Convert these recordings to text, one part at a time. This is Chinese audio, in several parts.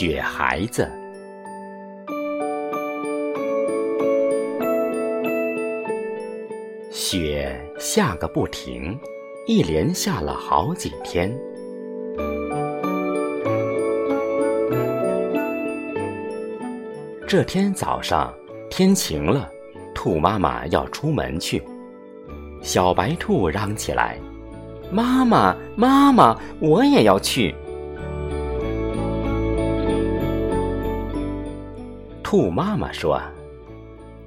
雪孩子。雪下个不停，一连下了好几天。这天早上天晴了，兔妈妈要出门去。小白兔嚷起来：“妈妈，妈妈，我也要去！”兔妈妈说：“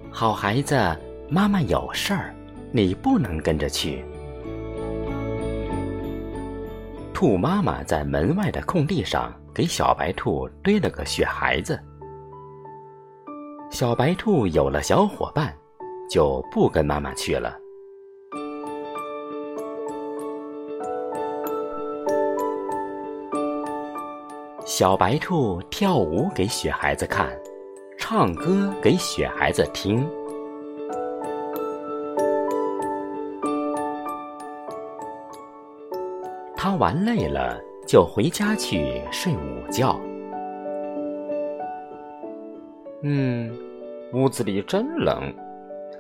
好孩子，妈妈有事儿，你不能跟着去。”兔妈妈在门外的空地上给小白兔堆了个雪孩子。小白兔有了小伙伴，就不跟妈妈去了。小白兔跳舞给雪孩子看，唱歌给雪孩子听。他玩累了，就回家去睡午觉。嗯，屋子里真冷，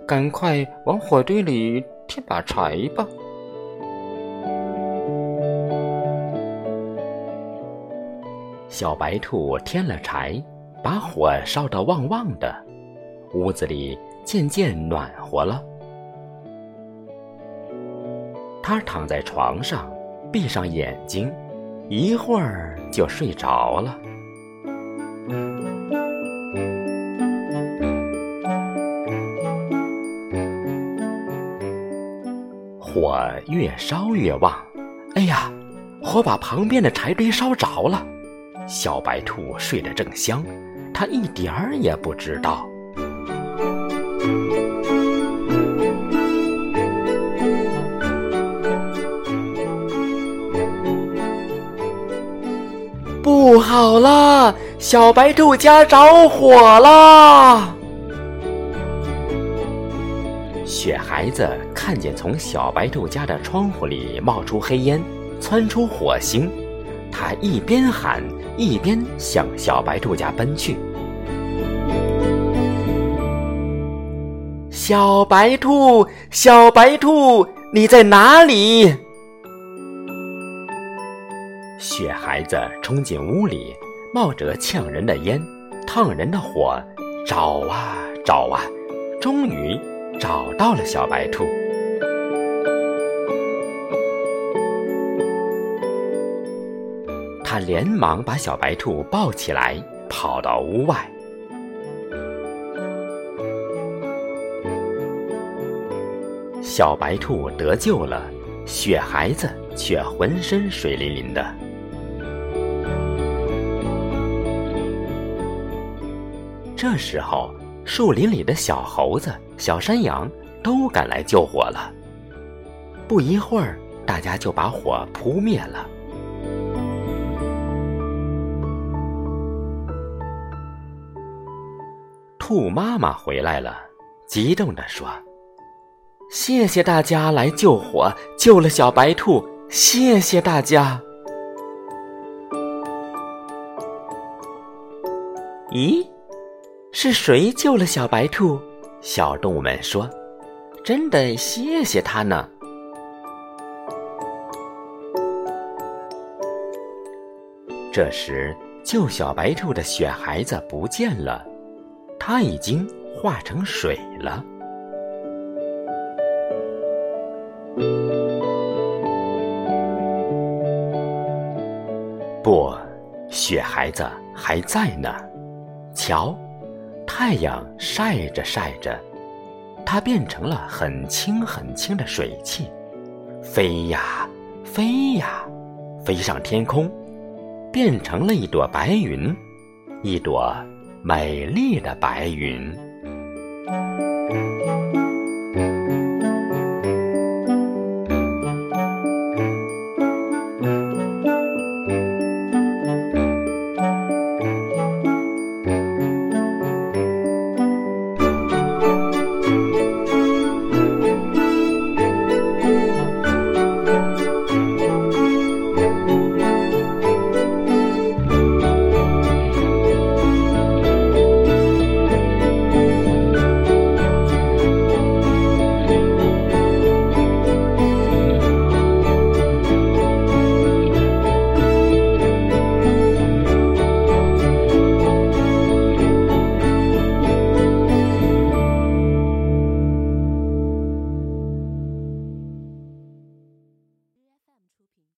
赶快往火堆里添把柴吧。小白兔添了柴，把火烧得旺旺的，屋子里渐渐暖和了。他躺在床上，闭上眼睛，一会儿就睡着了。火越烧越旺，哎呀，火把旁边的柴堆烧着了。小白兔睡得正香，它一点儿也不知道。不好了，小白兔家着火了！雪孩子看见从小白兔家的窗户里冒出黑烟，窜出火星。他一边喊，一边向小白兔家奔去。小白兔，小白兔，你在哪里？雪孩子冲进屋里，冒着呛人的烟、烫人的火，找啊找啊，终于找到了小白兔。他连忙把小白兔抱起来，跑到屋外。小白兔得救了，雪孩子却浑身水淋淋的。这时候，树林里的小猴子、小山羊都赶来救火了。不一会儿，大家就把火扑灭了。兔妈妈回来了，激动地说：“谢谢大家来救火，救了小白兔，谢谢大家。”咦，是谁救了小白兔？小动物们说：“真的谢谢他呢。”这时，救小白兔的雪孩子不见了。它已经化成水了。雪孩子还在呢。瞧，太阳晒着晒着，它变成了很轻很轻的水汽，飞呀飞呀，飞上天空，变成了一朵白云，一朵。美丽的白云。